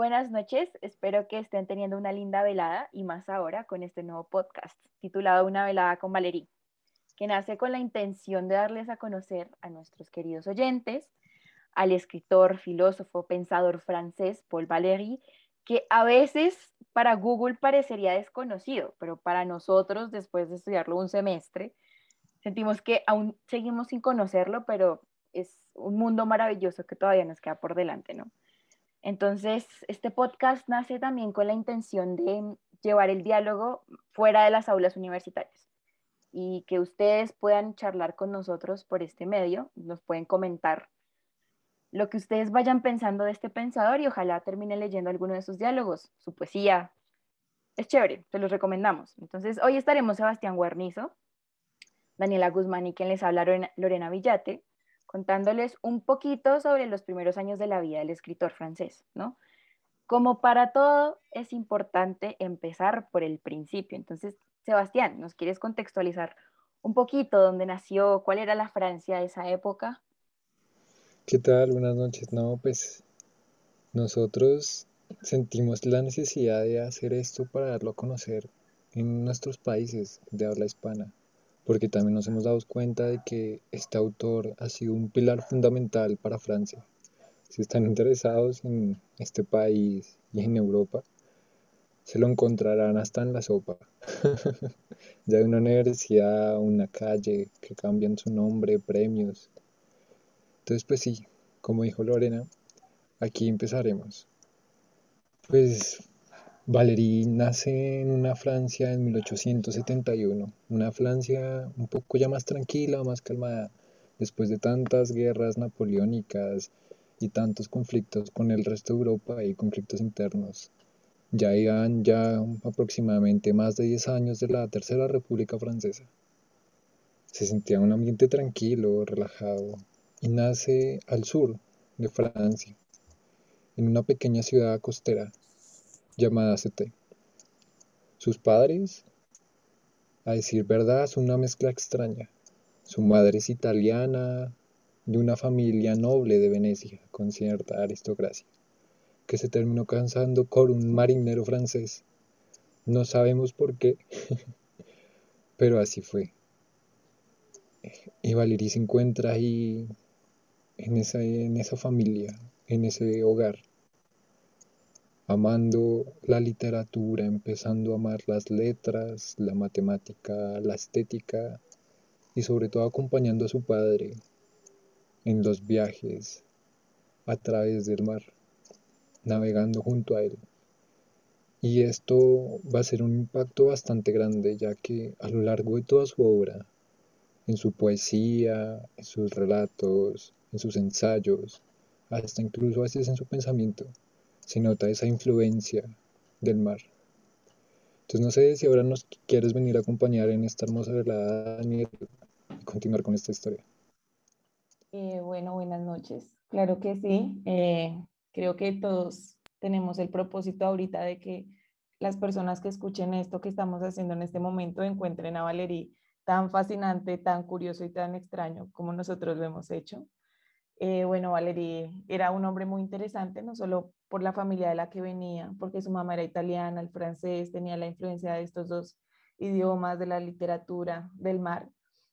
Buenas noches, espero que estén teniendo una linda velada y más ahora con este nuevo podcast titulado Una velada con Valerie, que nace con la intención de darles a conocer a nuestros queridos oyentes al escritor, filósofo, pensador francés Paul Valéry, que a veces para Google parecería desconocido, pero para nosotros, después de estudiarlo un semestre, sentimos que aún seguimos sin conocerlo, pero es un mundo maravilloso que todavía nos queda por delante, ¿no? Entonces, este podcast nace también con la intención de llevar el diálogo fuera de las aulas universitarias y que ustedes puedan charlar con nosotros por este medio, nos pueden comentar lo que ustedes vayan pensando de este pensador y ojalá termine leyendo alguno de sus diálogos, su poesía. Es chévere, se los recomendamos. Entonces, hoy estaremos Sebastián Guarnizo, Daniela Guzmán y quien les habla Lorena Villate, contándoles un poquito sobre los primeros años de la vida del escritor francés, ¿no? Como para todo, es importante empezar por el principio. Entonces, Sebastián, ¿nos quieres contextualizar un poquito dónde nació, cuál era la Francia de esa época? ¿Qué tal? Buenas noches. No, pues nosotros sentimos la necesidad de hacer esto para darlo a conocer en nuestros países de habla hispana porque también nos hemos dado cuenta de que este autor ha sido un pilar fundamental para Francia. Si están interesados en este país y en Europa, se lo encontrarán hasta en la sopa. ya hay una universidad, una calle que cambian su nombre, premios. Entonces, pues sí, como dijo Lorena, aquí empezaremos. Pues Valéry nace en una Francia en 1871, una Francia un poco ya más tranquila, más calmada, después de tantas guerras napoleónicas y tantos conflictos con el resto de Europa y conflictos internos. Ya iban ya aproximadamente más de 10 años de la Tercera República Francesa. Se sentía un ambiente tranquilo, relajado, y nace al sur de Francia, en una pequeña ciudad costera llamada CT. Sus padres, a decir verdad, son una mezcla extraña. Su madre es italiana, de una familia noble de Venecia, con cierta aristocracia, que se terminó casando con un marinero francés. No sabemos por qué, pero así fue. Y Valerie se encuentra ahí, en esa, en esa familia, en ese hogar amando la literatura, empezando a amar las letras, la matemática, la estética y sobre todo acompañando a su padre en los viajes a través del mar, navegando junto a él. Y esto va a ser un impacto bastante grande, ya que a lo largo de toda su obra, en su poesía, en sus relatos, en sus ensayos, hasta incluso a veces en su pensamiento, se nota esa influencia del mar. Entonces no sé si ahora nos quieres venir a acompañar en esta hermosa velada, Daniel, y continuar con esta historia. Eh, bueno, buenas noches. Claro que sí. Eh, creo que todos tenemos el propósito ahorita de que las personas que escuchen esto que estamos haciendo en este momento encuentren a Valerie tan fascinante, tan curioso y tan extraño como nosotros lo hemos hecho. Eh, bueno, Valerie era un hombre muy interesante, no solo por la familia de la que venía, porque su mamá era italiana, el francés, tenía la influencia de estos dos idiomas, de la literatura, del mar,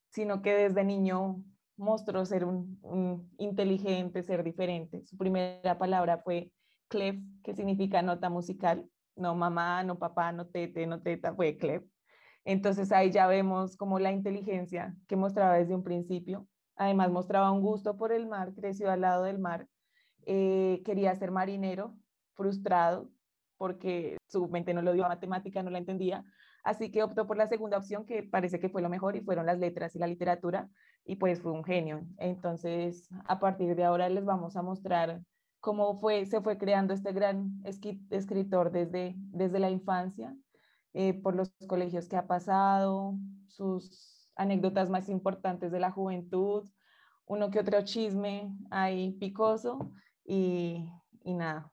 sino que desde niño mostró ser un, inteligente, ser diferente. Su primera palabra fue clef, que significa nota musical, no mamá, no papá, no tete, no teta, fue clef. Entonces ahí ya vemos como la inteligencia que mostraba desde un principio Además mostraba un gusto por el mar, creció al lado del mar. Eh, quería ser marinero, frustrado, porque su mente no lo dio a matemática, no la entendía. Así que optó por la segunda opción, que parece que fue lo mejor, y fueron las letras y la literatura, y pues fue un genio. Entonces, a partir de ahora les vamos a mostrar cómo fue, se fue creando este gran escritor desde, desde la infancia, eh, por los colegios que ha pasado, sus anécdotas más importantes de la juventud, uno que otro chisme ahí picoso y, y nada.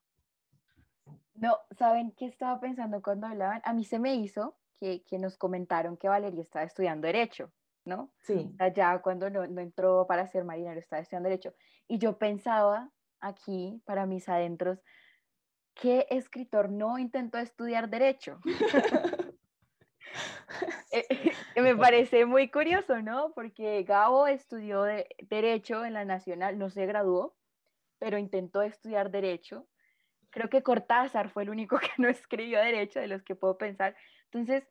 No, ¿saben qué estaba pensando cuando hablaban? A mí se me hizo que, que nos comentaron que Valeria estaba estudiando Derecho, ¿no? Sí. Allá cuando no, no, entró para ser marinero, estaba estudiando Derecho. Y yo pensaba aquí, para mis adentros, ¿qué escritor no intentó estudiar derecho? Me parece muy curioso, ¿no? Porque Gabo estudió derecho en la Nacional, no se graduó, pero intentó estudiar derecho. Creo que Cortázar fue el único que no escribió derecho de los que puedo pensar. Entonces,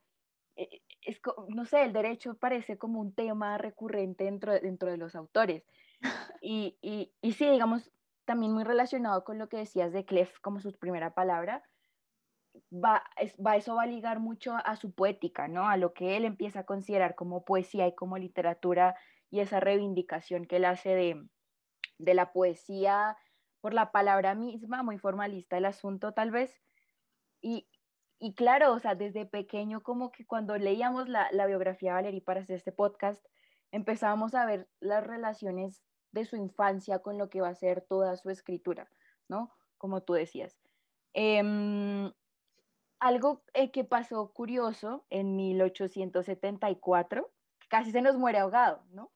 eh, es, no sé, el derecho parece como un tema recurrente dentro, dentro de los autores. Y, y, y sí, digamos, también muy relacionado con lo que decías de Clef como su primera palabra, va, va, eso va a ligar mucho a su poética, ¿no? A lo que él empieza a considerar como poesía y como literatura y esa reivindicación que él hace de, de la poesía por la palabra misma, muy formalista el asunto tal vez. Y, y claro, o sea, desde pequeño como que cuando leíamos la, la biografía de Valerie para hacer este podcast, empezábamos a ver las relaciones de su infancia con lo que va a ser toda su escritura, ¿no? Como tú decías. Eh, algo eh, que pasó curioso en 1874, casi se nos muere ahogado, ¿no?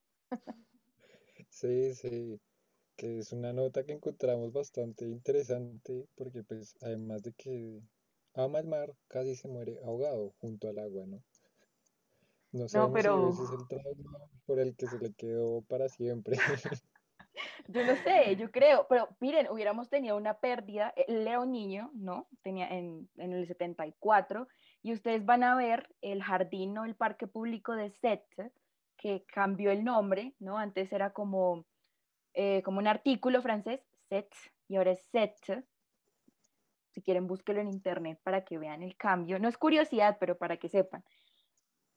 Sí, sí, que es una nota que encontramos bastante interesante porque pues además de que ama el mar, casi se muere ahogado junto al agua, ¿no? No sabemos pero... si ese es el trauma por el que se le quedó para siempre. Yo no sé, yo creo, pero miren, hubiéramos tenido una pérdida, era un niño, ¿no? Tenía en, en el 74, y ustedes van a ver el jardín o el parque público de Sète, que cambió el nombre, ¿no? Antes era como, eh, como un artículo francés, Sète, y ahora es Sète. Si quieren, búsquelo en internet para que vean el cambio. No es curiosidad, pero para que sepan.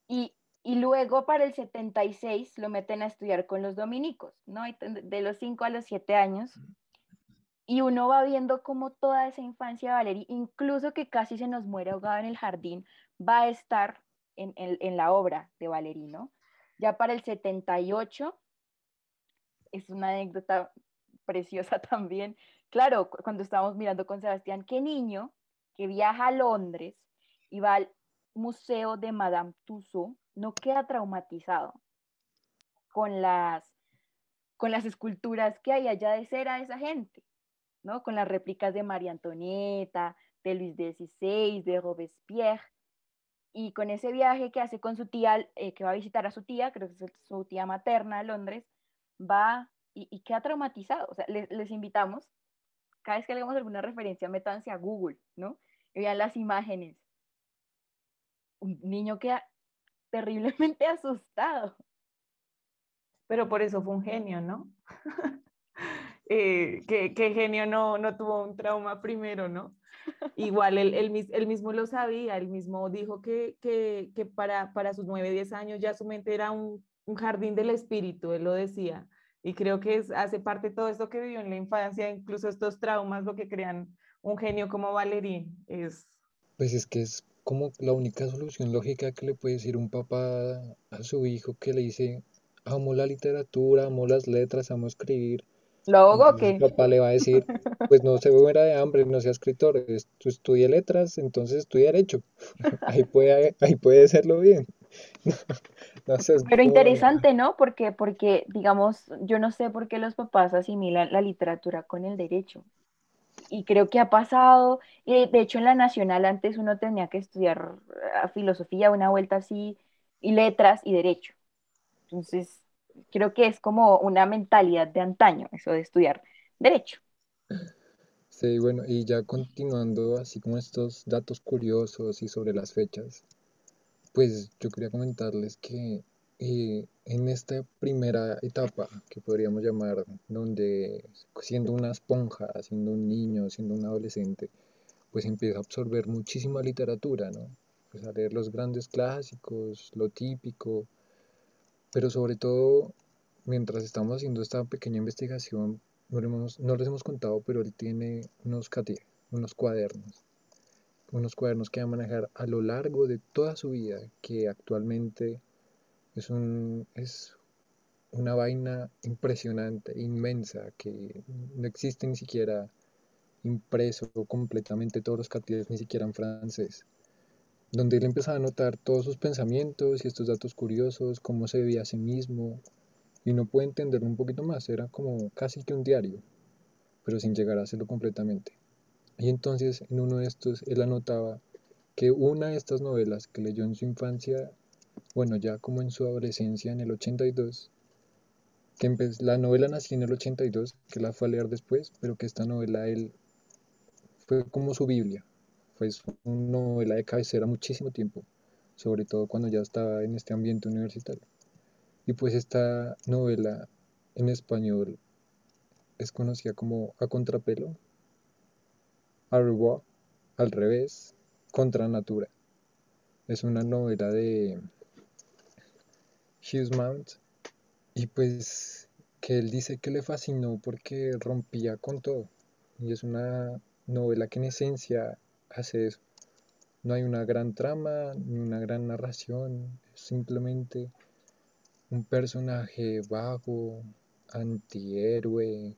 Y y luego para el 76 lo meten a estudiar con los dominicos, ¿no? De los 5 a los 7 años. Y uno va viendo cómo toda esa infancia de Valerie, incluso que casi se nos muere ahogada en el jardín, va a estar en, en, la obra de Valerie, ¿no? Ya para el 78, es una anécdota preciosa también. Claro, cuando estábamos mirando con Sebastián, qué niño que viaja a Londres y va al museo de Madame Tussauds no queda traumatizado con las, con las esculturas que hay allá de cera de esa gente, ¿no? Con las réplicas de María Antonieta, de Luis XVI, de Robespierre, y con ese viaje que hace con su tía, eh, que va a visitar a su tía, creo que es su tía materna a Londres, va y, queda traumatizado. O sea, les, les, invitamos, cada vez que hagamos alguna referencia, métanse a Google, ¿no? Y vean las imágenes. Un niño queda terriblemente asustado. Pero por eso fue un genio, ¿no? eh, que, genio no, no tuvo un trauma primero, ¿no? Igual él, él, mismo lo sabía, él mismo dijo que, que, que para, para sus 9, 10 años ya su mente era un, un, jardín del espíritu, él lo decía. Y creo que es, hace parte de todo esto que vivió en la infancia, incluso estos traumas, lo que crean un genio como Valerín. Es... Pues es que es como la única solución lógica que le puede decir un papá a su hijo que le dice, amo la literatura, amo las letras, amo escribir. ¿Lo que El papá le va a decir, pues no se muera de hambre, no sea escritor, tú estudie letras, entonces estudia derecho. ahí, puede, ahí puede hacerlo bien. Pero interesante, ¿no? Porque, porque, digamos, yo no sé por qué los papás asimilan la literatura con el derecho y creo que ha pasado, y de hecho en la nacional antes uno tenía que estudiar eh, filosofía, una vuelta así, y letras y derecho. Entonces, creo que es como una mentalidad de antaño, eso de estudiar derecho. Sí, bueno, y ya continuando así como estos datos curiosos y sobre las fechas, pues yo quería comentarles que y en esta primera etapa, que podríamos llamar, donde siendo una esponja, siendo un niño, siendo un adolescente, pues empieza a absorber muchísima literatura, ¿no? Pues a leer los grandes clásicos, lo típico, pero sobre todo, mientras estamos haciendo esta pequeña investigación, no, no les hemos contado, pero él tiene unos unos cuadernos, unos cuadernos que va a manejar a lo largo de toda su vida, que actualmente es, un, es una vaina impresionante, inmensa, que no existe ni siquiera impreso completamente todos los carteles, ni siquiera en francés, donde él empezaba a notar todos sus pensamientos y estos datos curiosos, cómo se veía a sí mismo, y no puede entenderlo un poquito más, era como casi que un diario, pero sin llegar a hacerlo completamente. Y entonces en uno de estos él anotaba que una de estas novelas que leyó en su infancia, bueno, ya como en su adolescencia en el 82, que la novela nació en el 82, que la fue a leer después, pero que esta novela él fue como su Biblia, fue su novela de cabecera muchísimo tiempo, sobre todo cuando ya estaba en este ambiente universitario. Y pues esta novela en español es conocida como A Contrapelo, Arrow, al revés, Contra Natura. Es una novela de Hughes Mount y pues que él dice que le fascinó porque rompía con todo. Y es una novela que en esencia hace eso. No hay una gran trama ni una gran narración, es simplemente un personaje vago, antihéroe,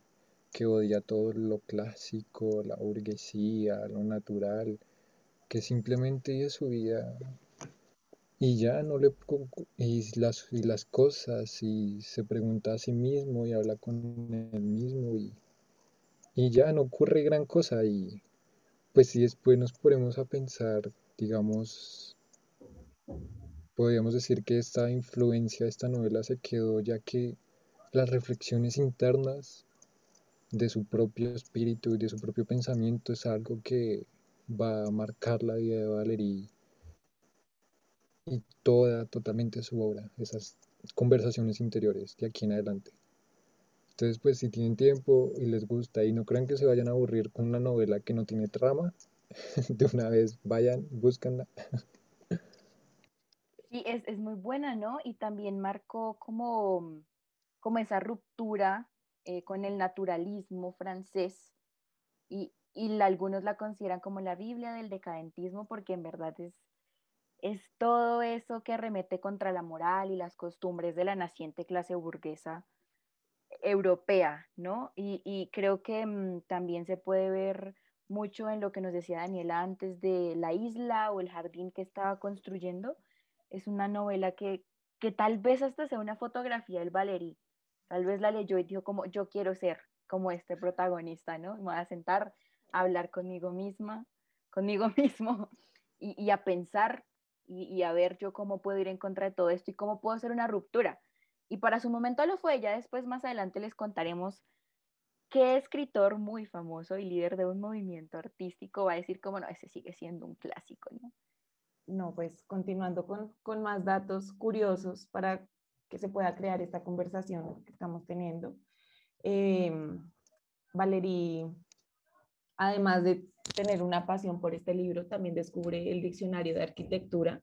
que odia todo lo clásico, la burguesía, lo natural, que simplemente vive su vida y ya no le y las, y las cosas y se pregunta a sí mismo y habla con él mismo y, y ya no ocurre gran cosa y pues si después nos ponemos a pensar digamos podríamos decir que esta influencia esta novela se quedó ya que las reflexiones internas de su propio espíritu y de su propio pensamiento es algo que va a marcar la vida de Valerie y toda, totalmente su obra, esas conversaciones interiores de aquí en adelante. Entonces, pues si tienen tiempo y les gusta y no crean que se vayan a aburrir con una novela que no tiene trama, de una vez vayan, búscanla. Sí, es, es muy buena, ¿no? Y también marcó como, como esa ruptura eh, con el naturalismo francés y, y algunos la consideran como la Biblia del decadentismo porque en verdad es, es todo eso que arremete contra la moral y las costumbres de la naciente clase burguesa europea, ¿no? Y, creo que mm, también se puede ver mucho en lo que nos decía Daniela antes de la isla o el jardín que estaba construyendo. Es una novela que, que tal vez hasta sea una fotografía del Valery, Tal vez la leyó y dijo como yo quiero ser como este protagonista, ¿no? Me voy a sentar a hablar conmigo misma, conmigo mismo y, a pensar y, a ver yo cómo puedo ir en contra de todo esto y cómo puedo hacer una ruptura. Y para su momento lo fue, ya después más adelante les contaremos qué escritor muy famoso y líder de un movimiento artístico va a decir como no, ese sigue siendo un clásico, ¿no? No, pues continuando con, con más datos curiosos para que se pueda crear esta conversación que estamos teniendo. Eh, Valerie, además de tener una pasión por este libro, también descubre el diccionario de arquitectura,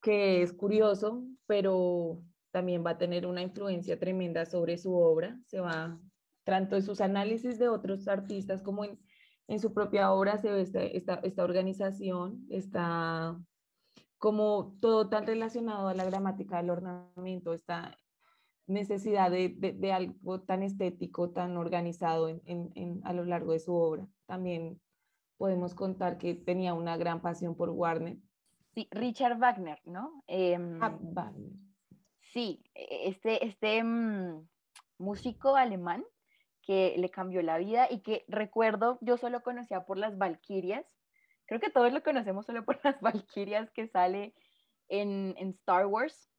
que es curioso, pero también va a tener una influencia tremenda sobre su obra. Se va, tanto en sus análisis de otros artistas como en, su propia obra, se ve esta, esta, esta organización, esta como todo tan relacionado a la gramática del ornamento, esta necesidad de, de, algo tan estético, tan organizado en, en, a lo largo de su obra. También podemos contar que tenía una gran pasión por Warner. Sí, Richard Wagner, ¿no? Em, ah, Wagner. Sí, e, este, este mm, músico alemán que le cambió la vida y que recuerdo, yo solo conocía por las Valquirias, creo que todos lo conocemos solo por las Valkyrias que sale en, en Star Wars.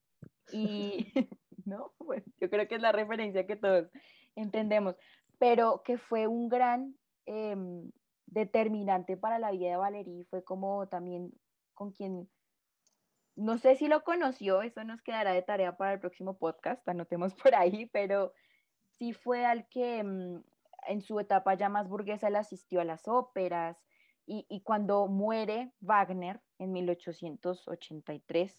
Y, ¿no? Pues yo creo que es la referencia que todos entendemos, pero que fue un gran em, determinante para la vida de Valerie, fue como también con quien, no sé si lo conoció, eso nos quedará de tarea para el próximo podcast, anotemos por ahí, pero sí fue al que em, en su etapa ya más burguesa le asistió a las óperas, y, cuando muere Wagner en 1883,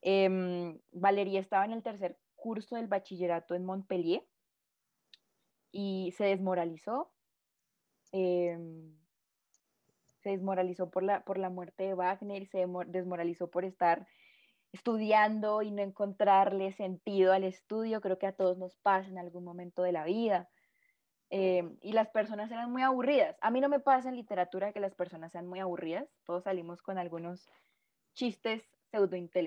eh, Valeria estaba en el tercer curso del bachillerato en Montpellier y se desmoralizó. Em, se desmoralizó por la, por la muerte de Wagner se desmoralizó por estar estudiando y no encontrarle sentido al estudio. Creo que a todos nos pasa en algún momento de la vida. Eh, y las personas eran muy aburridas. A mí no me pasa en literatura que las personas sean muy aburridas, todos salimos con algunos chistes pseudointelectuales.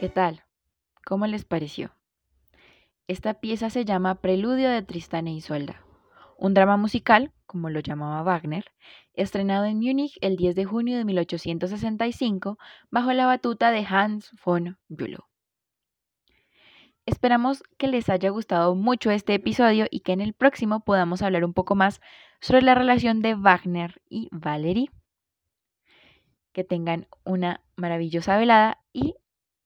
¿Qué tal? ¿Cómo les pareció? Esta pieza se llama Preludio de Tristán e Isolda, un drama musical, como lo llamaba Wagner, estrenado en Múnich el 10 de junio de 1865 bajo la batuta de Hans von Bülow. Esperamos que les haya gustado mucho este episodio y que en el próximo podamos hablar un poco más sobre la relación de Wagner y Valerie. Que tengan una maravillosa velada y